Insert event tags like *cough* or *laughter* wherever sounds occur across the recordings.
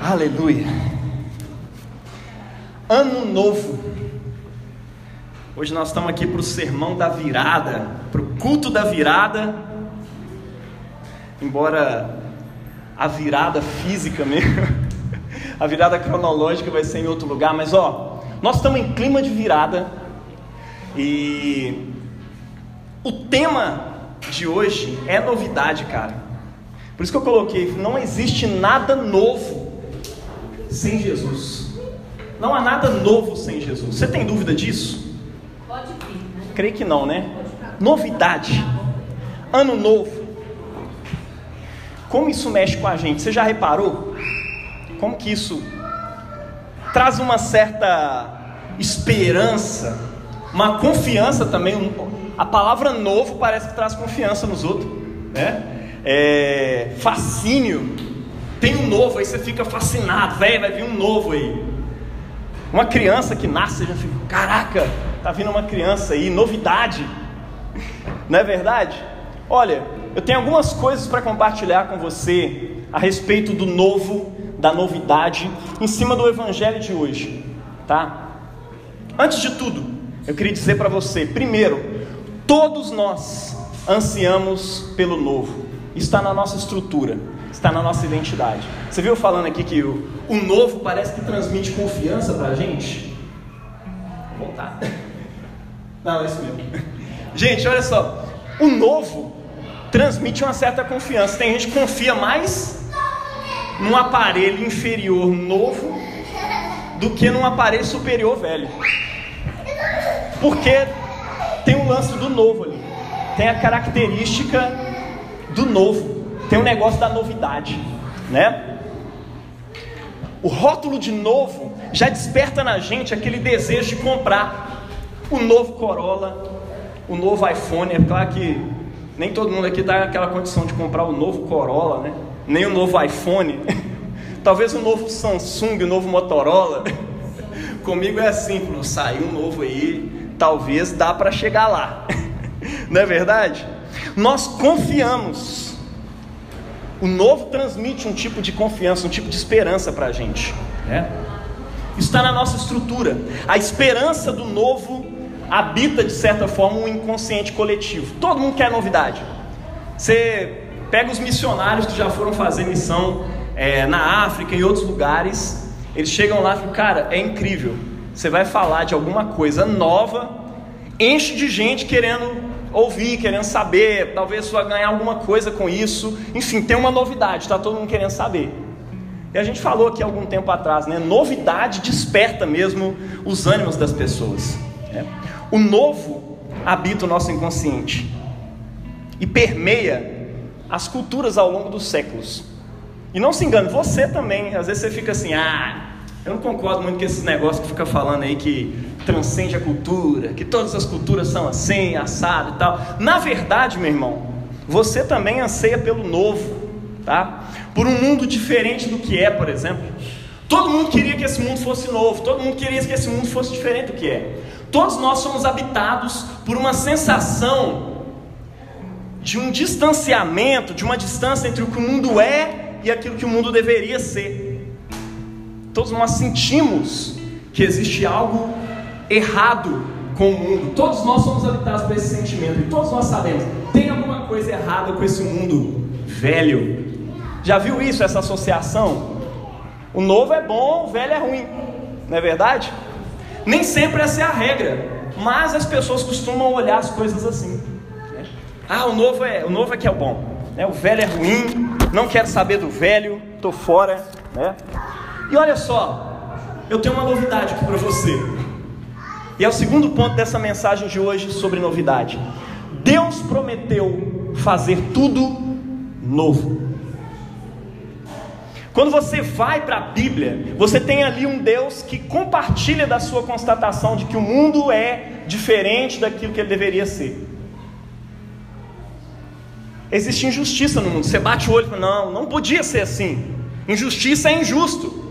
Aleluia. Ano novo. Hoje nós estamos aqui para o sermão da virada, para o culto da virada. Embora a virada física mesmo, *laughs* a virada cronológica vai ser em outro lugar, mas ó, nós estamos em clima de virada e o tema de hoje é novidade, cara. Por isso que eu coloquei, não existe nada novo sem Jesus. Não há nada novo sem Jesus. Você tem dúvida disso? Pode vir. Né? Creio que não, né? Novidade. Ano novo. Como isso mexe com a gente? Você já reparou? Como que isso traz uma certa esperança, uma confiança também. A palavra novo parece que traz confiança nos outros, né? É, fascínio. Tem um novo, aí você fica fascinado, velho, vai vir um novo aí. Uma criança que nasce, já fica, caraca, tá vindo uma criança aí, novidade. *laughs* Não é verdade? Olha, eu tenho algumas coisas para compartilhar com você a respeito do novo, da novidade, em cima do evangelho de hoje, tá? Antes de tudo, eu queria dizer para você, primeiro, todos nós ansiamos pelo novo. Está na nossa estrutura, está na nossa identidade. Você viu falando aqui que o, o novo parece que transmite confiança para a gente? Vou voltar. *laughs* Não, é isso mesmo. *laughs* Gente, olha só. O novo transmite uma certa confiança. Tem gente que confia mais num aparelho inferior novo do que num aparelho superior velho. Porque tem um lance do novo ali. Tem a característica do novo. Tem um negócio da novidade, né? O rótulo de novo já desperta na gente aquele desejo de comprar o novo Corolla, o novo iPhone. É claro que nem todo mundo aqui está naquela condição de comprar o novo Corolla, né? Nem o novo iPhone. *laughs* Talvez o novo Samsung, o novo Motorola. *laughs* Comigo é assim, saiu um novo aí, talvez dá para chegar lá. *laughs* Não é verdade? Nós confiamos. O novo transmite um tipo de confiança, um tipo de esperança para a gente. Né? Está na nossa estrutura. A esperança do novo habita, de certa forma, um inconsciente coletivo. Todo mundo quer novidade. Você pega os missionários que já foram fazer missão é, na África e em outros lugares. Eles chegam lá e falam, cara, é incrível. Você vai falar de alguma coisa nova, enche de gente querendo ouvir, querendo saber, talvez você vai ganhar alguma coisa com isso. Enfim, tem uma novidade, está todo mundo querendo saber. E a gente falou aqui algum tempo atrás, né? Novidade desperta mesmo os ânimos das pessoas. Né? O novo habita o nosso inconsciente e permeia as culturas ao longo dos séculos. E não se engane, você também, às vezes você fica assim, ah, eu não concordo muito com esses negócios que fica falando aí que transcende a cultura, que todas as culturas são assim, assado e tal. Na verdade, meu irmão, você também anseia pelo novo, tá? Por um mundo diferente do que é, por exemplo. Todo mundo queria que esse mundo fosse novo, todo mundo queria que esse mundo fosse diferente do que é. Todos nós somos habitados por uma sensação de um distanciamento, de uma distância entre o que o mundo é e aquilo que o mundo deveria ser. Todos nós sentimos que existe algo errado com o mundo. Todos nós somos habitados por esse sentimento. E todos nós sabemos, tem alguma coisa errada com esse mundo velho. Já viu isso, essa associação? O novo é bom, o velho é ruim. Não é verdade? Nem sempre essa é a regra. Mas as pessoas costumam olhar as coisas assim. Ah, o novo é, o novo é que é o bom. Né? O velho é ruim, não quero saber do velho, estou fora. Né? E olha só, eu tenho uma novidade aqui para você. E é o segundo ponto dessa mensagem de hoje sobre novidade. Deus prometeu fazer tudo novo. Quando você vai para a Bíblia, você tem ali um Deus que compartilha da sua constatação de que o mundo é diferente daquilo que ele deveria ser. Existe injustiça no mundo. Você bate o olho e fala: não, não podia ser assim. Injustiça é injusto.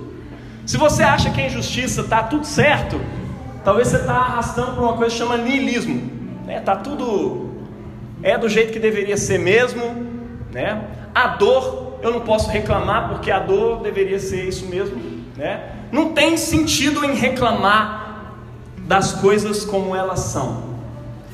Se você acha que a injustiça está tudo certo, talvez você está arrastando para uma coisa que chama niilismo. Né? Tá tudo é do jeito que deveria ser mesmo, né? A dor eu não posso reclamar porque a dor deveria ser isso mesmo, né? Não tem sentido em reclamar das coisas como elas são.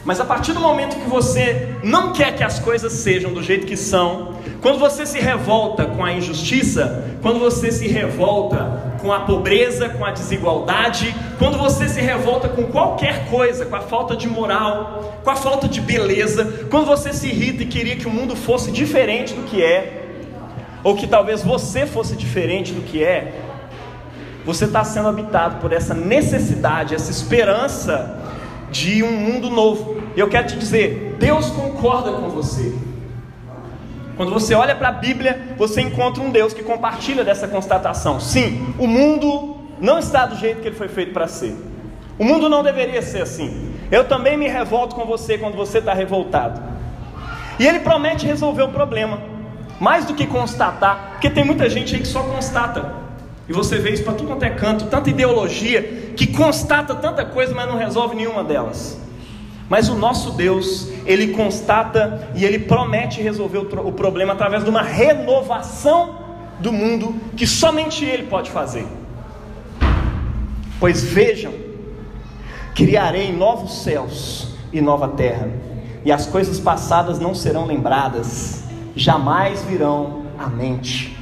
Mas a partir do momento que você não quer que as coisas sejam do jeito que são, quando você se revolta com a injustiça, quando você se revolta com a pobreza, com a desigualdade, quando você se revolta com qualquer coisa, com a falta de moral, com a falta de beleza, quando você se irrita e queria que o mundo fosse diferente do que é, ou que talvez você fosse diferente do que é, você está sendo habitado por essa necessidade, essa esperança de um mundo novo. E eu quero te dizer, Deus concorda com você. Quando você olha para a Bíblia, você encontra um Deus que compartilha dessa constatação. Sim, o mundo não está do jeito que ele foi feito para ser. O mundo não deveria ser assim. Eu também me revolto com você quando você está revoltado. E ele promete resolver o problema, mais do que constatar, porque tem muita gente aí que só constata. E você vê isso para tudo quanto é canto, tanta ideologia que constata tanta coisa, mas não resolve nenhuma delas. Mas o nosso Deus, ele constata e ele promete resolver o, problema através de uma renovação do mundo que somente ele pode fazer. Pois vejam, criarei novos céus e nova terra, e as coisas passadas não serão lembradas, jamais virão à mente.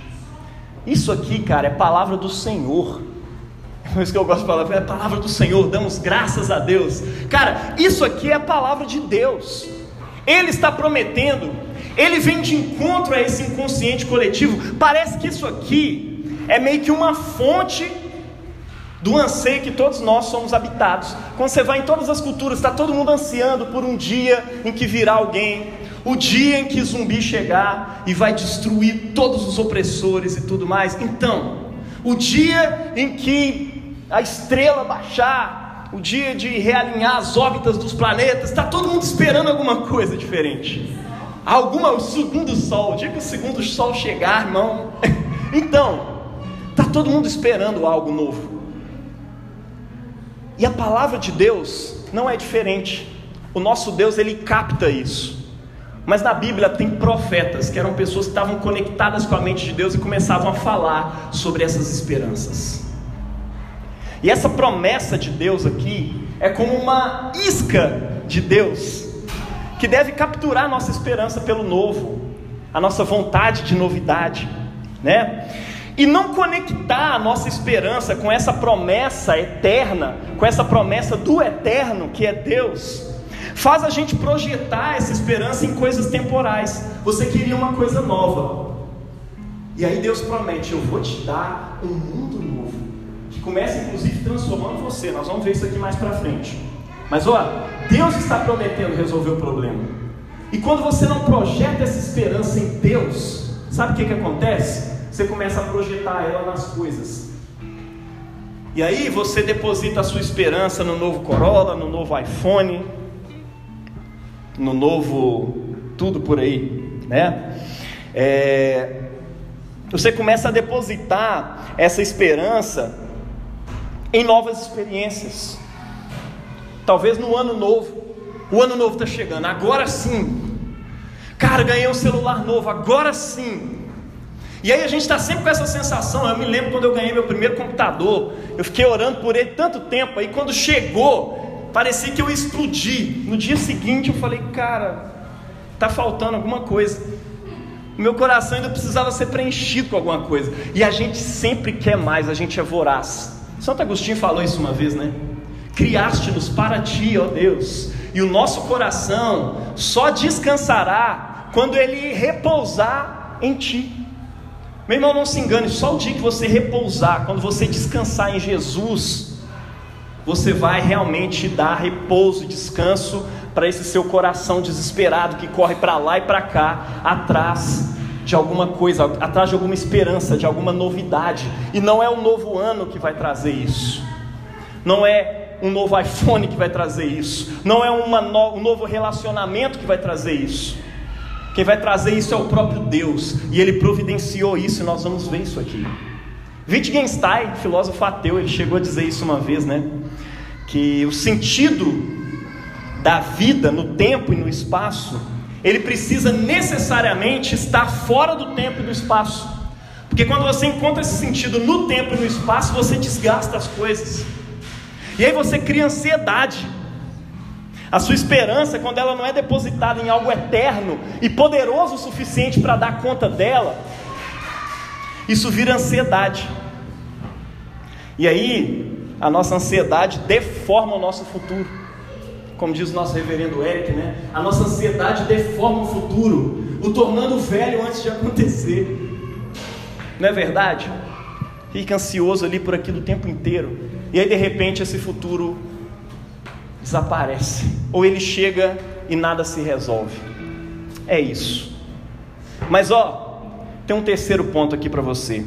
Isso aqui, cara, é palavra do Senhor. Por isso que eu gosto de falar, é palavra do Senhor, damos graças a Deus. Cara, isso aqui é a palavra de Deus. Ele está prometendo, ele vem de encontro a esse inconsciente coletivo. Parece que isso aqui é meio que uma fonte do anseio que todos nós somos habitados. Quando você vai em todas as culturas, está todo mundo ansiando por um dia em que virá alguém o dia em que zumbi chegar e vai destruir todos os opressores e tudo mais. Então, o dia em que a estrela baixar, o dia de realinhar as órbitas dos planetas, está todo mundo esperando alguma coisa diferente. Alguma, o segundo sol, o dia que o segundo sol chegar, irmão. *laughs* Então, está todo mundo esperando algo novo. E a palavra de Deus não é diferente. O nosso Deus, ele capta isso. Mas na Bíblia tem profetas, que eram pessoas que estavam conectadas com a mente de Deus e começavam a falar sobre essas esperanças. E essa promessa de Deus aqui é como uma isca de Deus, que deve capturar nossa esperança pelo novo, a nossa vontade de novidade, né? E não conectar a nossa esperança com essa promessa eterna, com essa promessa do eterno que é Deus, faz a gente projetar essa esperança em coisas temporais. Você queria uma coisa nova. E aí Deus promete: Eu vou te dar um mundo novo. Começa inclusive transformando você. Nós vamos ver isso aqui mais para frente. Mas olha, Deus está prometendo resolver o problema. E quando você não projeta essa esperança em Deus, sabe o que, que acontece? Você começa a projetar ela nas coisas. E aí você deposita a sua esperança no novo Corolla, no novo iPhone, no novo tudo por aí, né? É, você começa a depositar essa esperança em novas experiências. Talvez no ano novo. O ano novo está chegando, agora sim. Cara, ganhei um celular novo, agora sim. E aí a gente está sempre com essa sensação. Eu me lembro quando eu ganhei meu primeiro computador. Eu fiquei orando por ele tanto tempo. Aí quando chegou, parecia que eu explodi. No dia seguinte eu falei, cara, tá faltando alguma coisa. O meu coração ainda precisava ser preenchido com alguma coisa. E a gente sempre quer mais, a gente é voraz. Santo Agostinho falou isso uma vez, né? Criaste-nos para ti, ó Deus, e o nosso coração só descansará quando ele repousar em ti. Meu irmão, não se engane, só o dia que você repousar, quando você descansar em Jesus, você vai realmente dar repouso, descanso para esse seu coração desesperado que corre para lá e para cá, atrás de alguma coisa, atrás de alguma esperança, de alguma novidade. E não é um novo ano que vai trazer isso. Não é um novo iPhone que vai trazer isso. Não é no, um novo relacionamento que vai trazer isso. Quem vai trazer isso é o próprio Deus. E Ele providenciou isso, e nós vamos ver isso aqui. Wittgenstein, filósofo ateu, ele chegou a dizer isso uma vez, né? Que o sentido da vida no tempo e no espaço, ele precisa necessariamente estar fora do tempo e do espaço. Porque quando você encontra esse sentido no tempo e no espaço, você desgasta as coisas. E aí você cria ansiedade. A sua esperança, quando ela não é depositada em algo eterno e poderoso o suficiente para dar conta dela, isso vira ansiedade. E aí, a nossa ansiedade deforma o nosso futuro. Como diz o nosso reverendo Eric, né? A nossa ansiedade deforma o futuro, o tornando velho antes de acontecer. Não é verdade? Fica ansioso ali por aquilo o tempo inteiro. E aí de repente esse futuro desaparece. Ou ele chega e nada se resolve. É isso. Mas ó, tem um terceiro ponto aqui para você.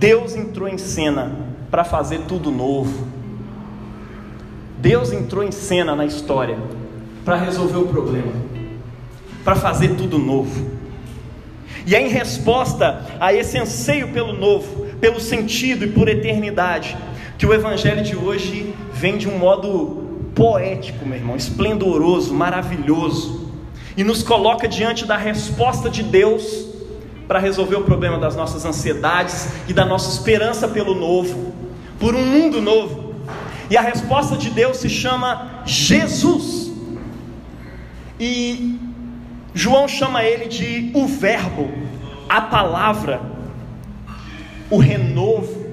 Deus entrou em cena para fazer tudo novo. Deus entrou em cena na história para resolver o problema, para fazer tudo novo. E é em resposta a esse anseio pelo novo, pelo sentido e por eternidade, que o Evangelho de hoje vem de um modo poético, meu irmão, esplendoroso, maravilhoso, e nos coloca diante da resposta de Deus para resolver o problema das nossas ansiedades e da nossa esperança pelo novo, por um mundo novo. E a resposta de Deus se chama Jesus. E João chama ele de o Verbo, a palavra, o renovo,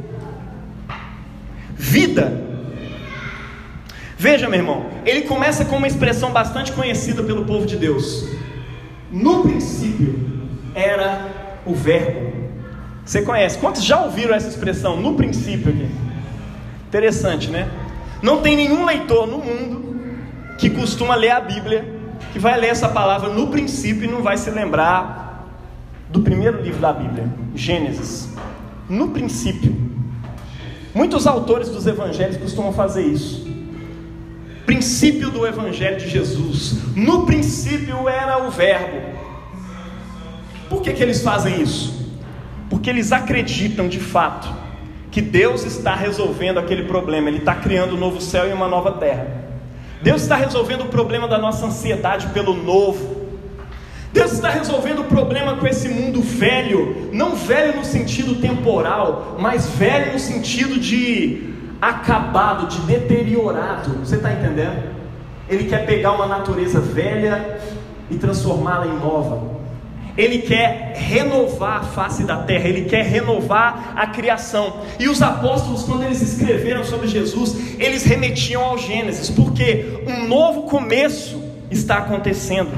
vida. Veja, meu irmão, ele começa com uma expressão bastante conhecida pelo povo de Deus. No princípio era o Verbo. Você conhece? Quantos já ouviram essa expressão no princípio aqui? Interessante, né? Não tem nenhum leitor no mundo que costuma ler a Bíblia que vai ler essa palavra no princípio e não vai se lembrar do primeiro livro da Bíblia, Gênesis. No princípio. Muitos autores dos evangelhos costumam fazer isso. Princípio do evangelho de Jesus. No princípio era o Verbo. Por que, que eles fazem isso? Porque eles acreditam de fato que Deus está resolvendo aquele problema, Ele está criando um novo céu e uma nova terra. Deus está resolvendo o problema da nossa ansiedade pelo novo. Deus está resolvendo o problema com esse mundo velho, não velho no sentido temporal, mas velho no sentido de acabado, de deteriorado. Você está entendendo? Ele quer pegar uma natureza velha e transformá-la em nova. Ele quer renovar a face da terra, ele quer renovar a criação. E os apóstolos, quando eles escreveram sobre Jesus, eles remetiam ao Gênesis, porque um novo começo está acontecendo.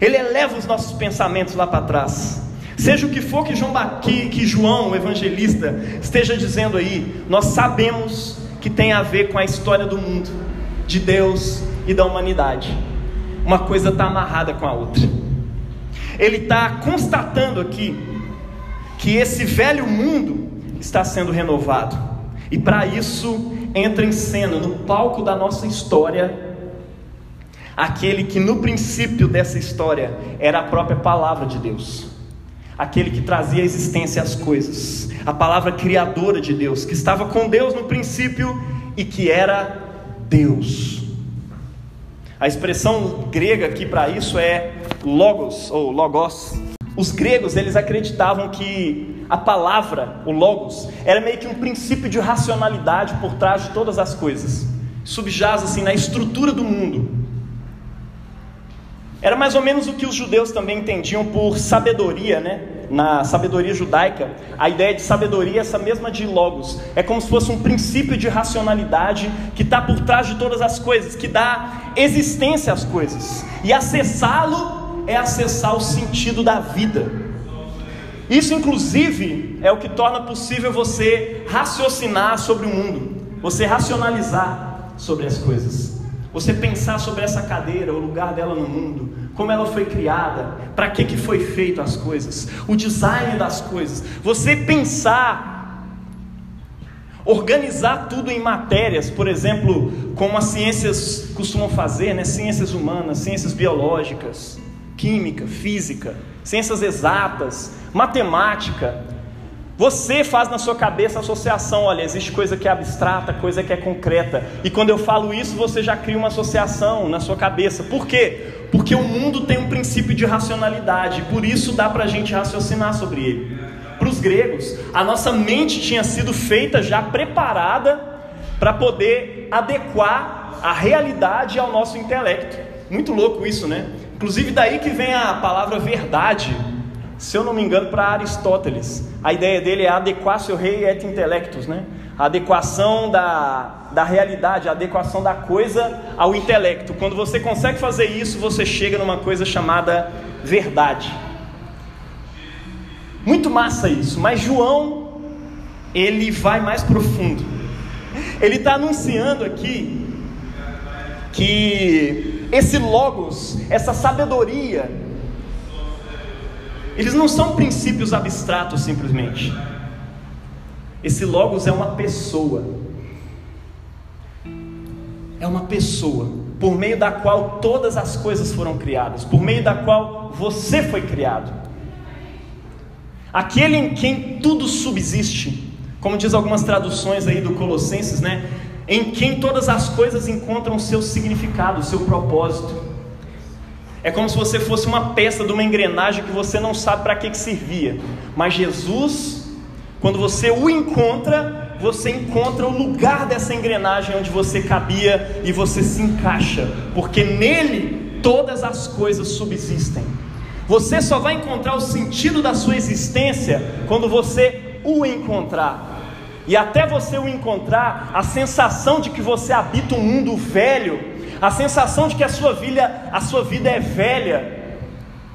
Ele eleva os nossos pensamentos lá para trás. Seja o que for que João, que, que João, o evangelista, esteja dizendo aí, nós sabemos que tem a ver com a história do mundo, de Deus e da humanidade. Uma coisa está amarrada com a outra ele está constatando aqui que esse velho mundo está sendo renovado. E para isso entra em cena, no palco da nossa história, aquele que no princípio dessa história era a própria palavra de Deus, aquele que trazia existência às coisas, a palavra criadora de Deus, que estava com Deus no princípio e que era Deus. A expressão grega aqui para isso é logos ou logos. Os gregos eles acreditavam que a palavra, o logos, era meio que um princípio de racionalidade por trás de todas as coisas. Subjaz assim na estrutura do mundo. Era mais ou menos o que os judeus também entendiam por sabedoria, né? Na sabedoria judaica, a ideia de sabedoria é essa mesma de logos. É como se fosse um princípio de racionalidade que está por trás de todas as coisas, que dá existência às coisas. E acessá-lo é acessar o sentido da vida. Isso, inclusive, é o que torna possível você raciocinar sobre o mundo, você racionalizar sobre as coisas. Você pensar sobre essa cadeira, o lugar dela no mundo, como ela foi criada, para que, que foi feito as coisas, o design das coisas. Você pensar, organizar tudo em matérias, por exemplo, como as ciências costumam fazer, né? ciências humanas, ciências biológicas, química, física, ciências exatas, matemática. Você faz na sua cabeça a associação, olha, existe coisa que é abstrata, coisa que é concreta. E quando eu falo isso, você já cria uma associação na sua cabeça. Por quê? Porque o mundo tem um princípio de racionalidade, por isso dá para a gente raciocinar sobre ele. Para os gregos, a nossa mente tinha sido feita já preparada para poder adequar a realidade ao nosso intelecto. Muito louco isso, né? Inclusive daí que vem a palavra verdade se eu não me engano, para Aristóteles. A ideia dele é adequar seu rei et intellectus, né? A adequação da, da realidade, a adequação da coisa ao intelecto. Quando você consegue fazer isso, você chega numa coisa chamada verdade. Muito massa isso, mas João, ele vai mais profundo. Ele está anunciando aqui que esse logos, essa sabedoria, eles não são princípios abstratos simplesmente. Esse Logos é uma pessoa. É uma pessoa por meio da qual todas as coisas foram criadas, por meio da qual você foi criado. Aquele em quem tudo subsiste, como diz algumas traduções aí do Colossenses, né? Em quem todas as coisas encontram seu significado, seu propósito. É como se você fosse uma peça de uma engrenagem que você não sabe para que, que servia. Mas Jesus, quando você o encontra, você encontra o lugar dessa engrenagem onde você cabia e você se encaixa, porque nele todas as coisas subsistem. Você só vai encontrar o sentido da sua existência quando você o encontrar. E até você o encontrar, a sensação de que você habita um mundo velho a sensação de que a sua vida, a sua vida é velha,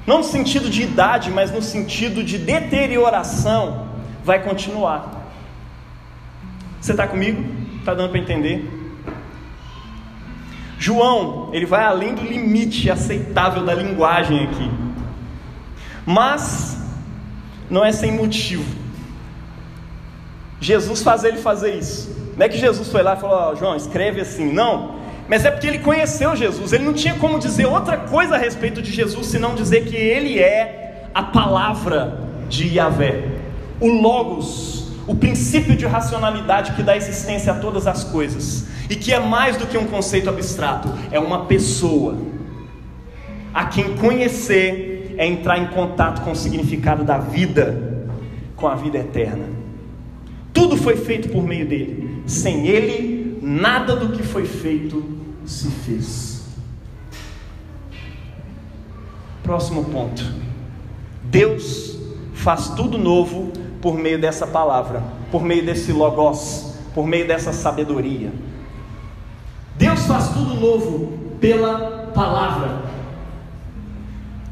não no sentido de idade, mas no sentido de deterioração, vai continuar. Você está comigo? Está dando para entender? João, ele vai além do limite aceitável da linguagem aqui, mas não é sem motivo. Jesus faz ele fazer isso. Não é que Jesus foi lá e falou: oh, João, escreve assim. Não, mas é porque ele conheceu Jesus, ele não tinha como dizer outra coisa a respeito de Jesus senão dizer que ele é a palavra de Yahvé, o Logos, o princípio de racionalidade que dá existência a todas as coisas, e que é mais do que um conceito abstrato, é uma pessoa. A quem conhecer é entrar em contato com o significado da vida, com a vida eterna. Tudo foi feito por meio dele, sem ele nada do que foi feito se fez. Próximo ponto. Deus faz tudo novo por meio dessa palavra, por meio desse logos, por meio dessa sabedoria. Deus faz tudo novo pela palavra.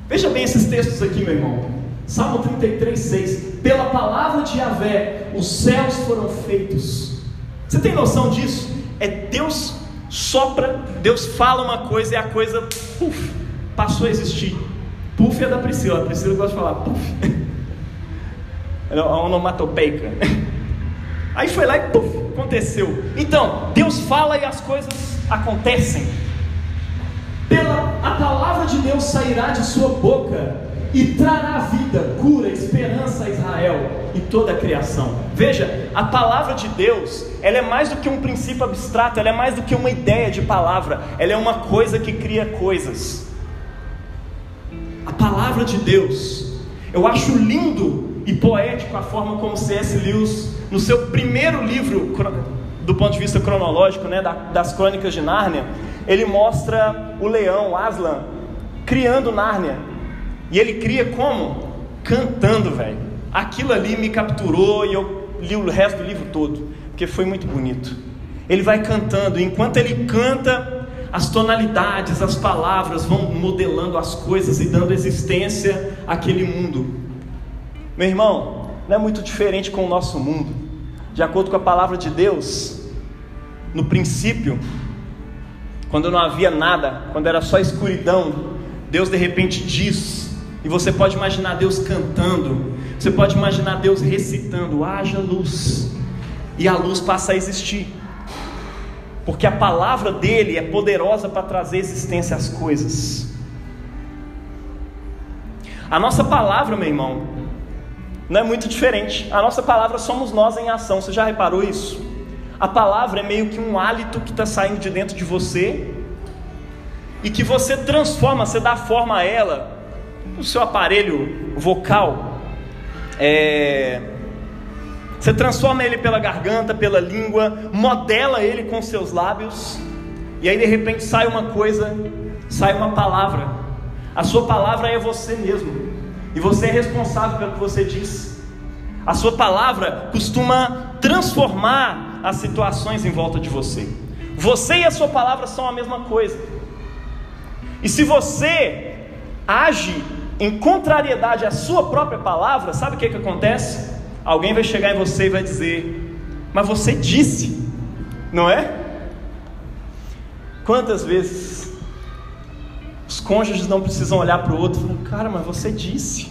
Veja bem esses textos aqui, meu irmão. Salmo 33, 6. Pela palavra de Yahvé, os céus foram feitos. Você tem noção disso? É Deus sopra, Deus fala uma coisa e a coisa puf, passou a existir. Puf é da Priscila, a Priscila gosta de falar puf. *laughs* É onomatopeica. *laughs* Aí foi lá e puf, aconteceu. Então, Deus fala e as coisas acontecem. Pela a palavra de Deus sairá de sua boca e trará vida, cura, esperança a Israel e toda a criação. Veja, a palavra de Deus, ela é mais do que um princípio abstrato, ela é mais do que uma ideia de palavra, ela é uma coisa que cria coisas. A palavra de Deus, eu acho lindo e poético a forma como C.S. Lewis, no seu primeiro livro, do ponto de vista cronológico, né, das Crônicas de Nárnia, ele mostra o leão Aslan criando Nárnia e ele cria como? Cantando, velho. Aquilo ali me capturou e eu li o resto do livro todo, porque foi muito bonito. Ele vai cantando, e enquanto ele canta, as tonalidades, as palavras vão modelando as coisas e dando existência àquele mundo. Meu irmão, não é muito diferente com o nosso mundo. De acordo com a palavra de Deus, no princípio, quando não havia nada, quando era só escuridão, Deus de repente diz e você pode imaginar Deus cantando, você pode imaginar Deus recitando: haja luz, e a luz passa a existir, porque a palavra dele é poderosa para trazer existência às coisas. A nossa palavra, meu irmão, não é muito diferente. A nossa palavra somos nós em ação. Você já reparou isso? A palavra é meio que um hálito que está saindo de dentro de você e que você transforma, você dá forma a ela no seu aparelho vocal. É... Você transforma ele pela garganta, pela língua, modela ele com seus lábios, e aí de repente sai uma coisa, sai uma palavra. A sua palavra é você mesmo, e você é responsável pelo que você diz. A sua palavra costuma transformar as situações em volta de você. Você e a sua palavra são a mesma coisa. E se você age em contrariedade à sua própria palavra, sabe o que, que acontece? Alguém vai chegar em você e vai dizer: Mas você disse, não é? Quantas vezes os cônjuges não precisam olhar para o outro e falar: Cara, mas você disse.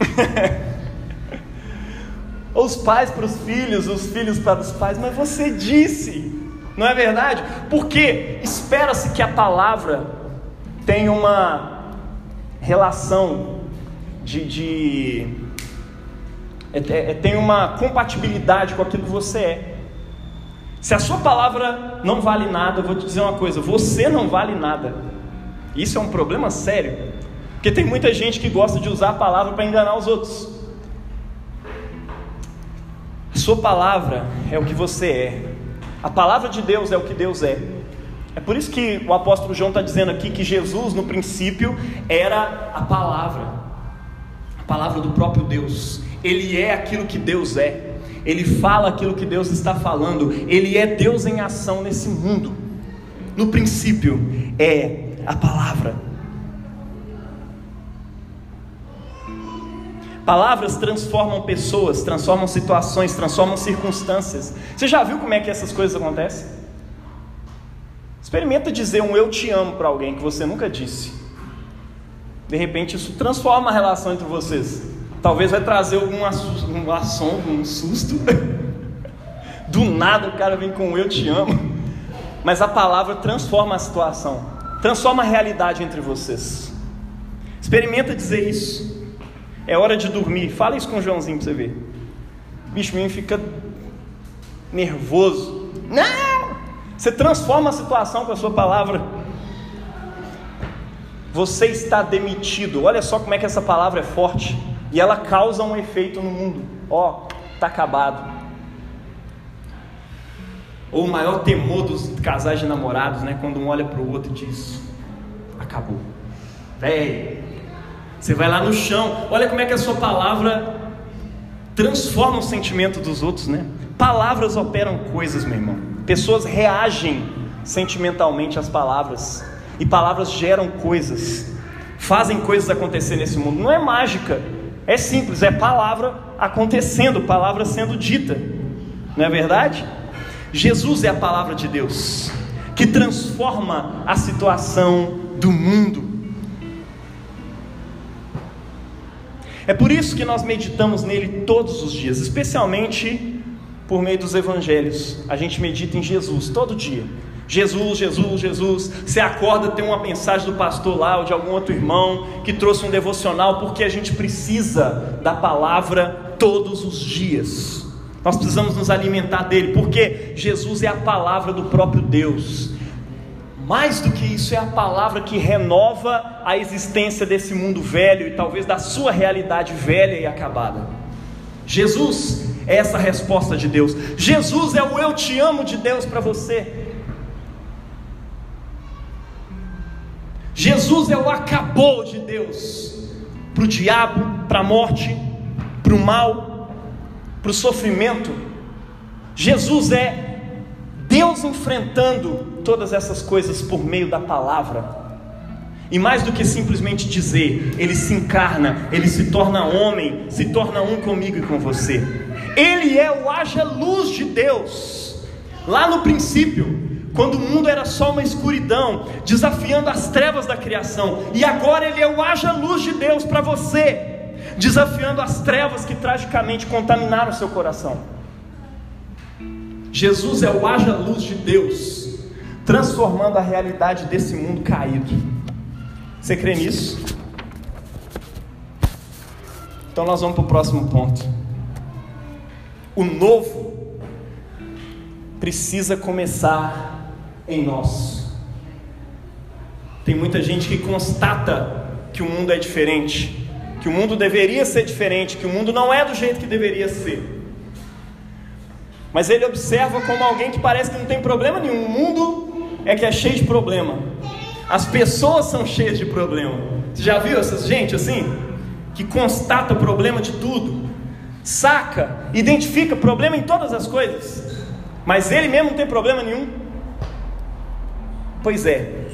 *laughs* Os pais para os filhos, os filhos para os pais, mas você disse, não é verdade? Porque espera-se que a palavra tenha uma relação de, de é, é, é, tem uma compatibilidade com aquilo que você é. Se a sua palavra não vale nada, eu vou te dizer uma coisa: você não vale nada. Isso é um problema sério, porque tem muita gente que gosta de usar a palavra para enganar os outros. A sua palavra é o que você é, a palavra de Deus é o que Deus é. É por isso que o apóstolo João está dizendo aqui que Jesus, no princípio, era a palavra, a palavra do próprio Deus. Ele é aquilo que Deus é, ele fala aquilo que Deus está falando, ele é Deus em ação nesse mundo. No princípio, é a palavra. Palavras transformam pessoas, transformam situações, transformam circunstâncias. Você já viu como é que essas coisas acontecem? Experimenta dizer um eu te amo para alguém que você nunca disse. De repente isso transforma a relação entre vocês. Talvez vai trazer algum um assombro, um susto. *laughs* Do nada o cara vem com eu te amo. Mas a palavra transforma a situação, transforma a realidade entre vocês. Experimenta dizer isso. É hora de dormir. Fala isso com o Joãozinho para você ver. O bicho mesmo fica nervoso. Não! Você transforma a situação com a sua palavra. Você está demitido. Olha só como é que essa palavra é forte. E ela causa um efeito no mundo. Ó, oh, tá acabado. Ou o maior temor dos casais de namorados, né? Quando um olha para o outro e diz: Acabou. Véi, você vai lá no chão. Olha como é que a sua palavra transforma o sentimento dos outros, né? Palavras operam coisas, meu irmão. Pessoas reagem sentimentalmente às palavras. E palavras geram coisas. Fazem coisas acontecer nesse mundo. Não é mágica. É simples, é palavra acontecendo, palavra sendo dita. Não é verdade? Jesus é a palavra de Deus que transforma a situação do mundo. É por isso que nós meditamos nele todos os dias, especialmente por meio dos evangelhos. A gente medita em Jesus todo dia. Jesus, Jesus, Jesus. Você acorda, tem uma mensagem do pastor lá ou de algum outro irmão que trouxe um devocional, porque a gente precisa da palavra todos os dias. Nós precisamos nos alimentar dele, porque Jesus é a palavra do próprio Deus. Mais do que isso, é a palavra que renova a existência desse mundo velho e talvez da sua realidade velha e acabada. Jesus é essa resposta de Deus. Jesus é o eu te amo de Deus para você. Jesus é o acabou de Deus para o diabo, para a morte, para o mal, para o sofrimento. Jesus é Deus enfrentando todas essas coisas por meio da palavra. E mais do que simplesmente dizer, ele se encarna, ele se torna homem, se torna um comigo e com você. Ele é o haja luz de Deus. Lá no princípio, quando o mundo era só uma escuridão, desafiando as trevas da criação, e agora ele é o haja luz de Deus para você, desafiando as trevas que tragicamente contaminaram seu coração. Jesus é o haja luz de Deus, transformando a realidade desse mundo caído. Você crê nisso? Então nós vamos para o próximo ponto. O novo precisa começar em nós. Tem muita gente que constata que o mundo é diferente, que o mundo deveria ser diferente, que o mundo não é do jeito que deveria ser. Mas ele observa como alguém que parece que não tem problema nenhum. O mundo é que é cheio de problema. As pessoas são cheias de problema. Você já viu essas gente assim? Que constata o problema de tudo, saca, identifica problema em todas as coisas, mas ele mesmo não tem problema nenhum. Pois é,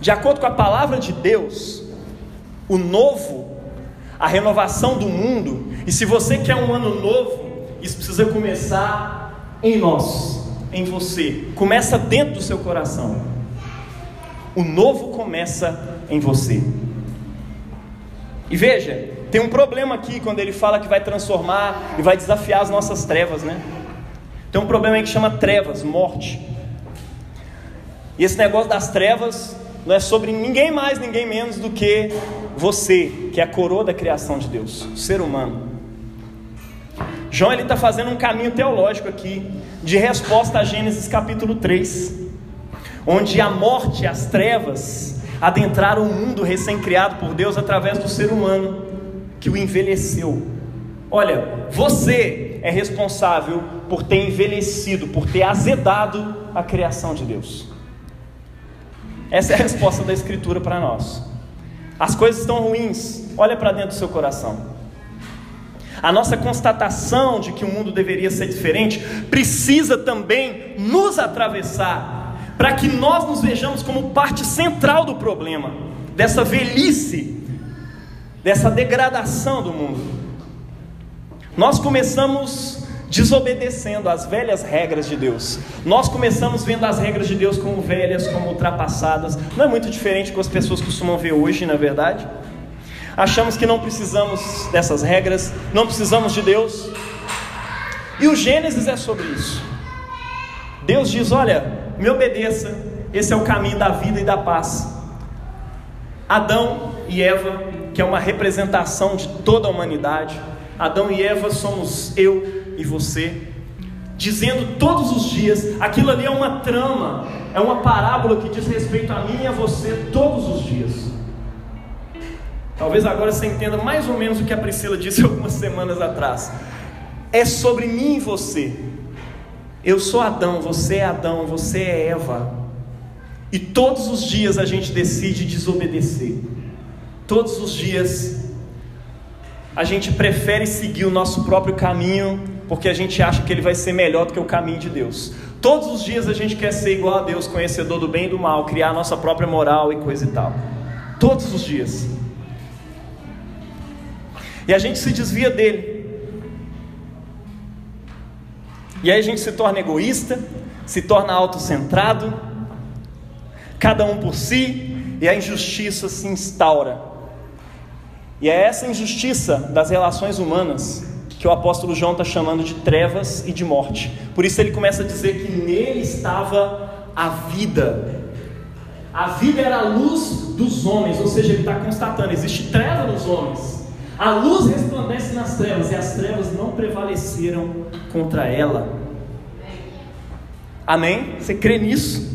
de acordo com a palavra de Deus, o novo, a renovação do mundo, e se você quer um ano novo, isso precisa começar em nós, em você, começa dentro do seu coração. O novo começa em você. E veja, tem um problema aqui quando ele fala que vai transformar e vai desafiar as nossas trevas, né? Tem um problema aí que chama trevas, morte. E esse negócio das trevas não é sobre ninguém mais, ninguém menos do que você, que é a coroa da criação de Deus, o ser humano. João ele está fazendo um caminho teológico aqui de resposta a Gênesis capítulo 3, onde a morte, as trevas adentraram o mundo recém-criado por Deus através do ser humano que o envelheceu. Olha, você é responsável por ter envelhecido, por ter azedado a criação de Deus. Essa é a resposta da Escritura para nós. As coisas estão ruins, olha para dentro do seu coração. A nossa constatação de que o mundo deveria ser diferente precisa também nos atravessar, para que nós nos vejamos como parte central do problema, dessa velhice, dessa degradação do mundo. Nós começamos desobedecendo às velhas regras de Deus. Nós começamos vendo as regras de Deus como velhas, como ultrapassadas. Não é muito diferente do que as pessoas costumam ver hoje, na verdade. Achamos que não precisamos dessas regras, não precisamos de Deus. E o Gênesis é sobre isso. Deus diz: Olha, me obedeça, esse é o caminho da vida e da paz. Adão e Eva, que é uma representação de toda a humanidade, Adão e Eva somos eu e você, dizendo todos os dias, aquilo ali é uma trama, é uma parábola que diz respeito a mim e a você todos os dias. Talvez agora você entenda mais ou menos o que a Priscila disse *laughs* algumas semanas atrás. É sobre mim e você. Eu sou Adão, você é Adão, você é Eva. E todos os dias a gente decide desobedecer. Todos os dias a gente prefere seguir o nosso próprio caminho, porque a gente acha que ele vai ser melhor do que o caminho de Deus. Todos os dias a gente quer ser igual a Deus, conhecedor do bem e do mal, criar a nossa própria moral e coisa e tal. Todos os dias. E a gente se desvia dele. E aí a gente se torna egoísta, se torna autocentrado, cada um por si, e a injustiça se instaura. E é essa injustiça das relações humanas que o apóstolo João está chamando de trevas e de morte. Por isso ele começa a dizer que nele estava a vida. A vida era a luz dos homens, ou seja, ele está constatando: existe treva nos homens. A luz resplandece nas trevas e as trevas não prevaleceram contra ela. Amém? Você crê nisso?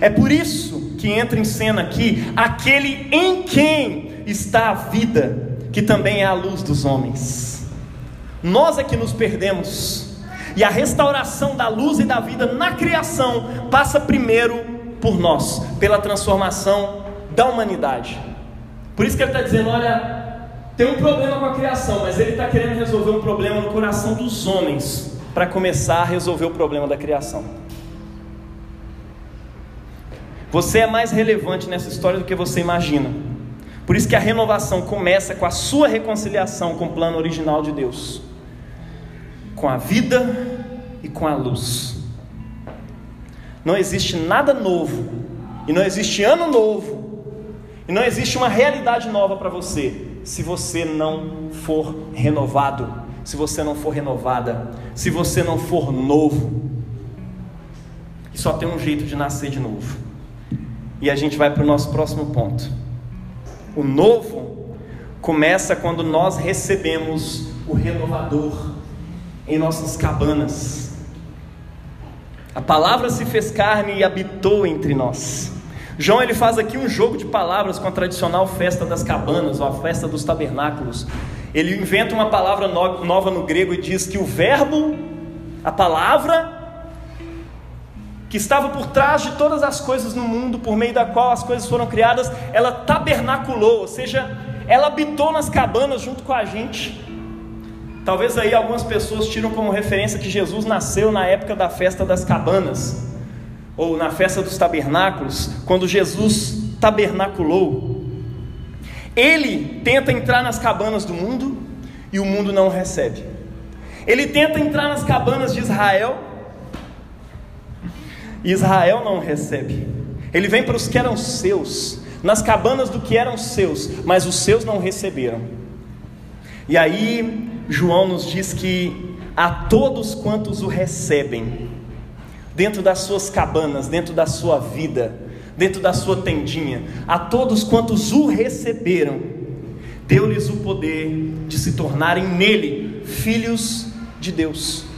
É por isso que entra em cena aqui aquele em quem está a vida, que também é a luz dos homens. Nós é que nos perdemos, e a restauração da luz e da vida na criação passa primeiro por nós, pela transformação da humanidade. Por isso que ele está dizendo: olha, tem um problema com a criação, mas ele está querendo resolver um problema no coração dos homens para começar a resolver o problema da criação. Você é mais relevante nessa história do que você imagina. Por isso que a renovação começa com a sua reconciliação com o plano original de Deus, com a vida e com a luz. Não existe nada novo, e não existe ano novo, e não existe uma realidade nova para você se você não for renovado, se você não for renovada, se você não for novo. E só tem um jeito de nascer de novo. E a gente vai para o nosso próximo ponto. O novo começa quando nós recebemos o renovador em nossas cabanas. A palavra se fez carne e habitou entre nós. João ele faz aqui um jogo de palavras com a tradicional festa das cabanas, ou a festa dos tabernáculos. Ele inventa uma palavra nova no grego e diz que o verbo, a palavra, que estava por trás de todas as coisas no mundo, por meio da qual as coisas foram criadas, ela tabernaculou, ou seja, ela habitou nas cabanas junto com a gente. Talvez aí algumas pessoas tiram como referência que Jesus nasceu na época da festa das cabanas, ou na festa dos tabernáculos, quando Jesus tabernaculou. Ele tenta entrar nas cabanas do mundo e o mundo não recebe. Ele tenta entrar nas cabanas de Israel Israel não recebe. Ele vem para os que eram seus, nas cabanas do que eram seus, mas os seus não receberam. E aí João nos diz que a todos quantos o recebem, dentro das suas cabanas, dentro da sua vida, dentro da sua tendinha, a todos quantos o receberam, deu-lhes o poder de se tornarem nele filhos de Deus.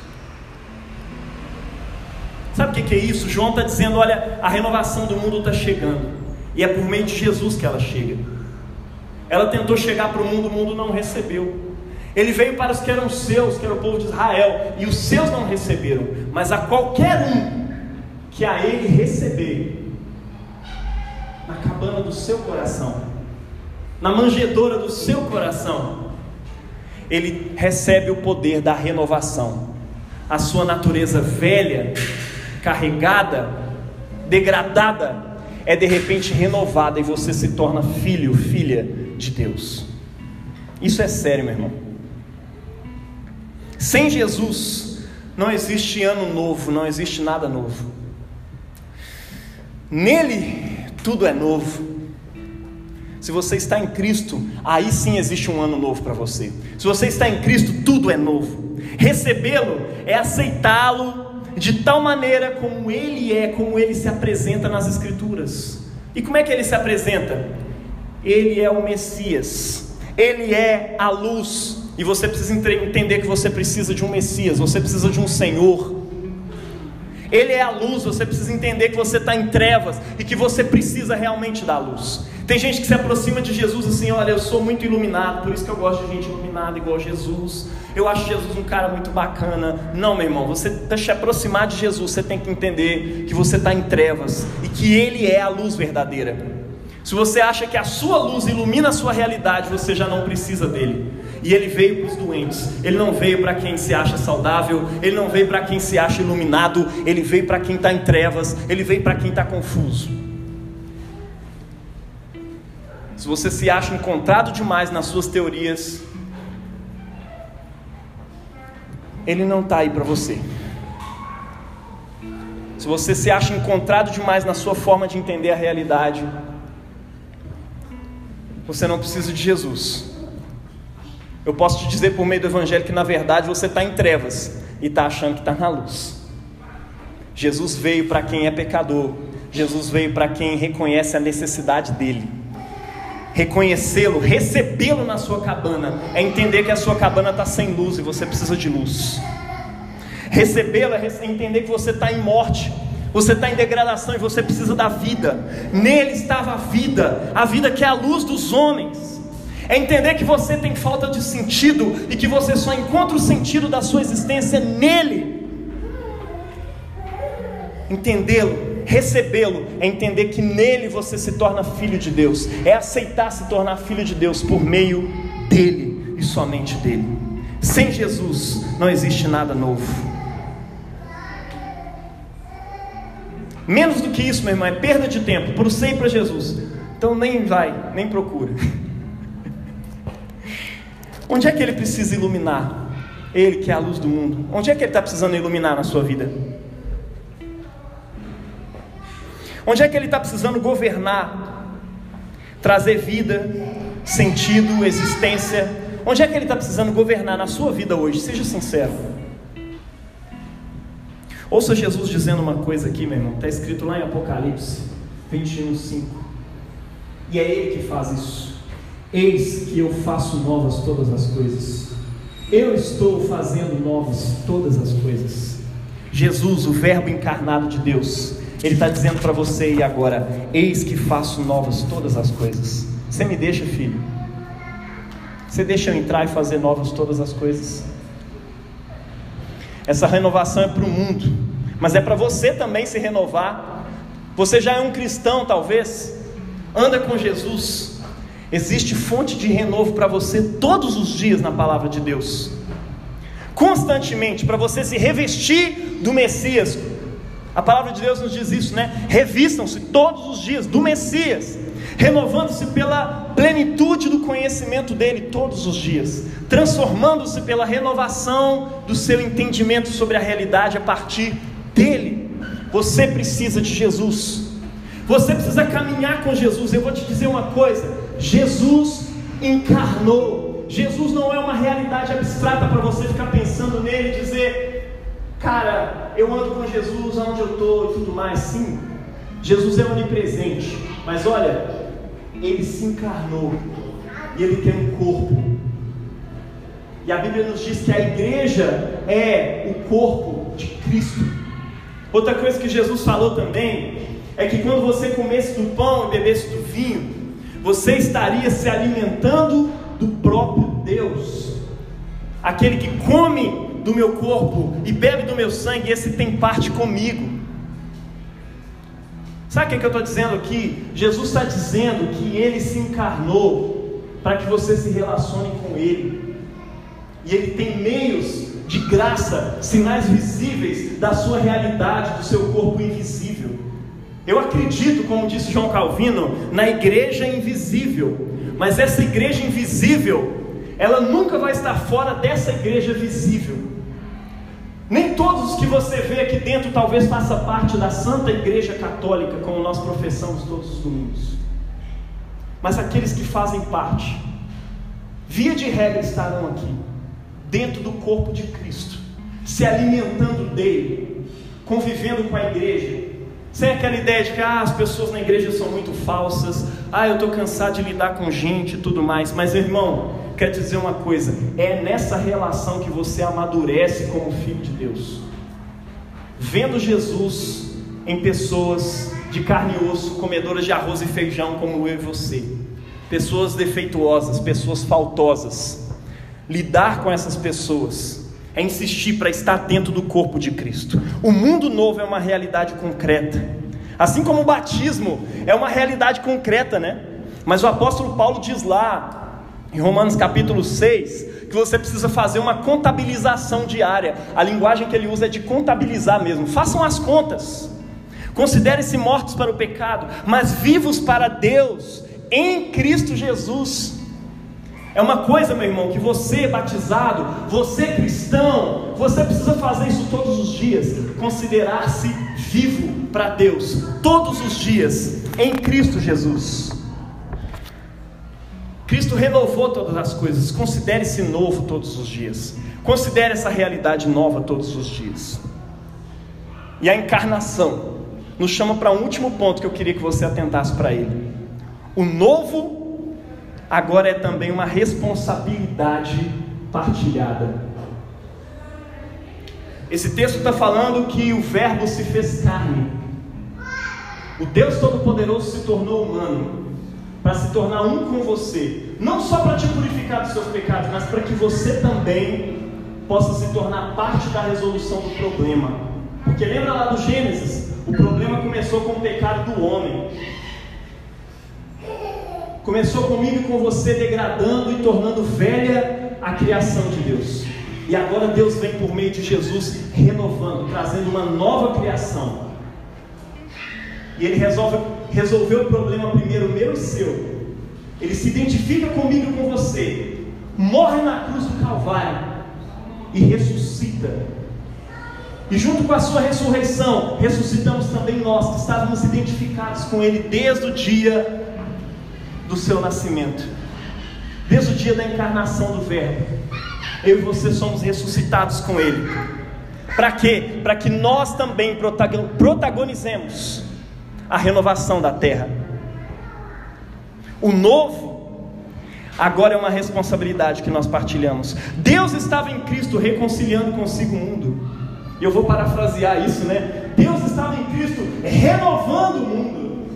Sabe o que é isso? João está dizendo: olha, a renovação do mundo está chegando, e é por meio de Jesus que ela chega. Ela tentou chegar para o mundo, o mundo não recebeu. Ele veio para os que eram seus, que era o povo de Israel, e os seus não receberam, mas a qualquer um que a ele receber, na cabana do seu coração, na manjedoura do seu coração, ele recebe o poder da renovação. A sua natureza velha, carregada, degradada, é de repente renovada e você se torna filho, filha de Deus. Isso é sério, meu irmão. Sem Jesus, não existe ano novo, não existe nada novo. Nele, tudo é novo. Se você está em Cristo, aí sim existe um ano novo para você. Se você está em Cristo, tudo é novo. Recebê-lo é aceitá-lo de tal maneira como ele é, como ele se apresenta nas Escrituras. E como é que ele se apresenta? Ele é o Messias, ele é a luz e você precisa entender que você precisa de um Messias, você precisa de um Senhor. Ele é a luz, você precisa entender que você está em trevas e que você precisa realmente da luz. Tem gente que se aproxima de Jesus assim: olha, eu sou muito iluminado, por isso que eu gosto de gente iluminada igual Jesus. Eu acho Jesus um cara muito bacana. Não, meu irmão, você para se aproximar de Jesus, você tem que entender que você está em trevas e que Ele é a luz verdadeira. Se você acha que a sua luz ilumina a sua realidade, você já não precisa dele. E ele veio para os doentes. Ele não veio para quem se acha saudável. Ele não veio para quem se acha iluminado. Ele veio para quem está em trevas. Ele veio para quem está confuso. Se você se acha encontrado demais nas suas teorias, ele não está aí para você. Se você se acha encontrado demais na sua forma de entender a realidade, você não precisa de Jesus. Eu posso te dizer por meio do Evangelho que na verdade você está em trevas e está achando que está na luz. Jesus veio para quem é pecador, Jesus veio para quem reconhece a necessidade dele. Reconhecê-lo, recebê-lo na sua cabana, é entender que a sua cabana está sem luz e você precisa de luz. Recebê-lo é entender que você está em morte, você está em degradação e você precisa da vida. Nele estava a vida, a vida que é a luz dos homens. É entender que você tem falta de sentido e que você só encontra o sentido da sua existência nele. Entendê-lo, recebê-lo, é entender que nele você se torna filho de Deus, é aceitar se tornar filho de Deus por meio dele e somente dele. Sem Jesus não existe nada novo. Menos do que isso, meu irmão, é perda de tempo para você e para Jesus. Então nem vai, nem procura. *laughs* Onde é que ele precisa iluminar? Ele que é a luz do mundo. Onde é que ele está precisando iluminar na sua vida? Onde é que ele está precisando governar, trazer vida, sentido, existência? Onde é que ele está precisando governar na sua vida hoje? Seja sincero. Ouça Jesus dizendo uma coisa aqui, meu irmão. Está escrito lá em Apocalipse 21, 5. E é Ele que faz isso. Eis que eu faço novas todas as coisas. Eu estou fazendo novas todas as coisas. Jesus, o Verbo encarnado de Deus, Ele está dizendo para você e agora: Eis que faço novas todas as coisas. Você me deixa, filho? Você deixa eu entrar e fazer novas todas as coisas? Essa renovação é para o mundo, mas é para você também se renovar. Você já é um cristão, talvez, anda com Jesus. Existe fonte de renovo para você todos os dias na palavra de Deus. Constantemente, para você se revestir do Messias. A palavra de Deus nos diz isso, né? Revistam-se todos os dias do Messias, renovando-se pela plenitude do conhecimento dele todos os dias, transformando-se pela renovação do seu entendimento sobre a realidade a partir dele. Você precisa de Jesus. Você precisa caminhar com Jesus. Eu vou te dizer uma coisa: Jesus encarnou. Jesus não é uma realidade abstrata para você ficar pensando nele e dizer, cara, eu ando com Jesus aonde eu estou e tudo mais. Sim, Jesus é onipresente, mas olha, ele se encarnou e ele tem um corpo. E a Bíblia nos diz que a igreja é o corpo de Cristo. Outra coisa que Jesus falou também é que quando você comesse do pão e bebesse do vinho, você estaria se alimentando do próprio Deus. Aquele que come do meu corpo e bebe do meu sangue, esse tem parte comigo. Sabe o que, é que eu estou dizendo aqui? Jesus está dizendo que ele se encarnou para que você se relacione com ele. E ele tem meios de graça, sinais visíveis da sua realidade, do seu corpo invisível. Eu acredito, como disse João Calvino, na igreja invisível, mas essa igreja invisível, ela nunca vai estar fora dessa igreja visível. Nem todos os que você vê aqui dentro talvez faça parte da Santa Igreja Católica, como nós professamos todos os domingos. Mas aqueles que fazem parte, via de regra estarão aqui, dentro do corpo de Cristo, se alimentando dele, convivendo com a igreja, sem aquela ideia de que ah, as pessoas na igreja são muito falsas, ah, eu estou cansado de lidar com gente e tudo mais. Mas, irmão, quer dizer uma coisa: é nessa relação que você amadurece como filho de Deus. Vendo Jesus em pessoas de carne e osso, comedoras de arroz e feijão, como eu e você, pessoas defeituosas, pessoas faltosas. Lidar com essas pessoas é insistir para estar dentro do corpo de Cristo. O mundo novo é uma realidade concreta. Assim como o batismo é uma realidade concreta, né? Mas o apóstolo Paulo diz lá, em Romanos capítulo 6, que você precisa fazer uma contabilização diária. A linguagem que ele usa é de contabilizar mesmo. Façam as contas. Considerem-se mortos para o pecado, mas vivos para Deus em Cristo Jesus. É uma coisa, meu irmão, que você batizado, você cristão, você precisa fazer isso todos os dias, considerar-se vivo para Deus, todos os dias, em Cristo Jesus. Cristo renovou todas as coisas, considere-se novo todos os dias, considere essa realidade nova todos os dias. E a encarnação nos chama para um último ponto que eu queria que você atentasse para ele. O novo agora é também uma responsabilidade partilhada. Esse texto está falando que o Verbo se fez carne. O Deus Todo-Poderoso se tornou humano para se tornar um com você, não só para te purificar dos seus pecados, mas para que você também possa se tornar parte da resolução do problema. Porque lembra lá do Gênesis? O problema começou com o pecado do homem. Começou comigo e com você degradando e tornando velha a criação de Deus. E agora Deus vem por meio de Jesus renovando, trazendo uma nova criação. E Ele resolve, resolveu o problema primeiro meu e seu. Ele se identifica comigo e com você. Morre na cruz do Calvário e ressuscita. E junto com a sua ressurreição, ressuscitamos também nós que estávamos identificados com Ele desde o dia do seu nascimento, desde o dia da encarnação do Verbo. Eu e você somos ressuscitados com Ele. Para quê? Para que nós também protagonizemos a renovação da terra. O novo, Agora é uma responsabilidade que nós partilhamos. Deus estava em Cristo reconciliando consigo o mundo. E eu vou parafrasear isso, né? Deus estava em Cristo renovando o mundo.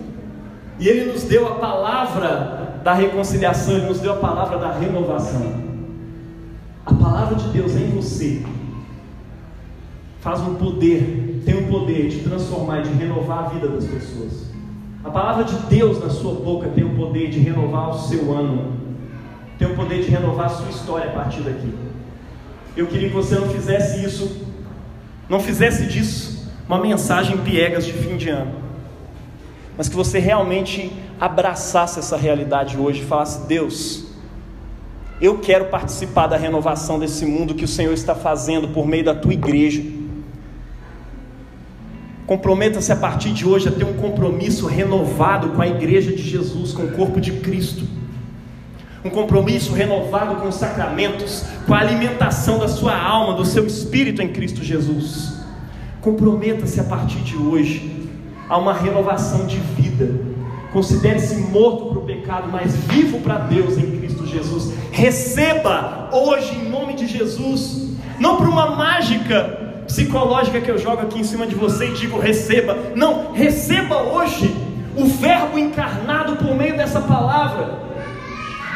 E Ele nos deu a palavra da reconciliação, Ele nos deu a palavra da renovação. A palavra de Deus em você faz um poder, tem um poder de transformar de renovar a vida das pessoas. A palavra de Deus na sua boca tem o poder de renovar o seu ano, tem o poder de renovar a sua história a partir daqui. Eu queria que você não fizesse isso, não fizesse disso uma mensagem piegas de fim de ano, mas que você realmente abraçasse essa realidade hoje e falasse: Deus, eu quero participar da renovação desse mundo que o Senhor está fazendo por meio da tua igreja. Comprometa-se a partir de hoje a ter um compromisso renovado com a igreja de Jesus, com o corpo de Cristo. Um compromisso renovado com os sacramentos, com a alimentação da sua alma, do seu espírito em Cristo Jesus. Comprometa-se a partir de hoje a uma renovação de vida. Considere-se morto para o pecado, mas vivo para Deus em Cristo Jesus. Receba hoje em nome de Jesus, não por uma mágica psicológica que eu jogo aqui em cima de você e digo receba. Não, receba hoje o Verbo encarnado por meio dessa palavra.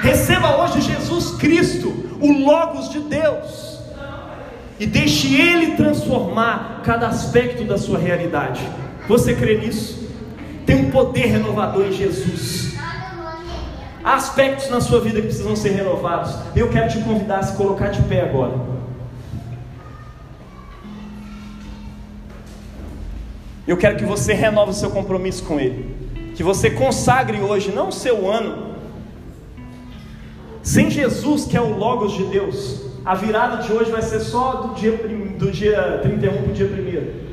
Receba hoje Jesus Cristo, o Logos de Deus. E deixe Ele transformar cada aspecto da sua realidade. Você crê nisso? Tem um poder renovador em Jesus. Há aspectos na sua vida que precisam ser renovados. Eu quero te convidar a se colocar de pé agora. Eu quero que você renove o seu compromisso com Ele. Que você consagre hoje, não o seu ano. Sem Jesus, que é o Logos de Deus, a virada de hoje vai ser só do dia, do dia 31 para o dia 1.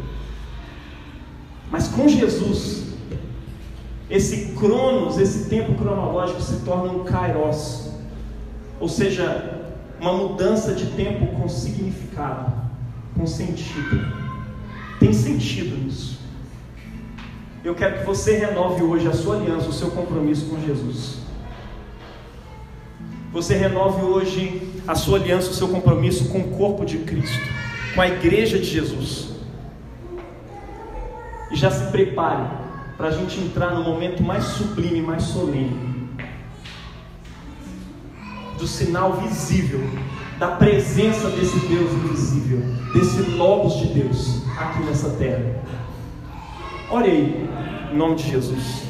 Mas com Jesus, esse cronos, esse tempo cronológico se torna um kairos. Ou seja, uma mudança de tempo com significado, com sentido. Tem sentido nisso. Eu quero que você renove hoje a sua aliança, o seu compromisso com Jesus. Você renove hoje a sua aliança, o seu compromisso com o corpo de Cristo, com a igreja de Jesus. E já se prepare para a gente entrar no momento mais sublime, mais solene do sinal visível da presença desse Deus invisível, desse Logos de Deus aqui nessa terra. Ore aí, em nome de Jesus.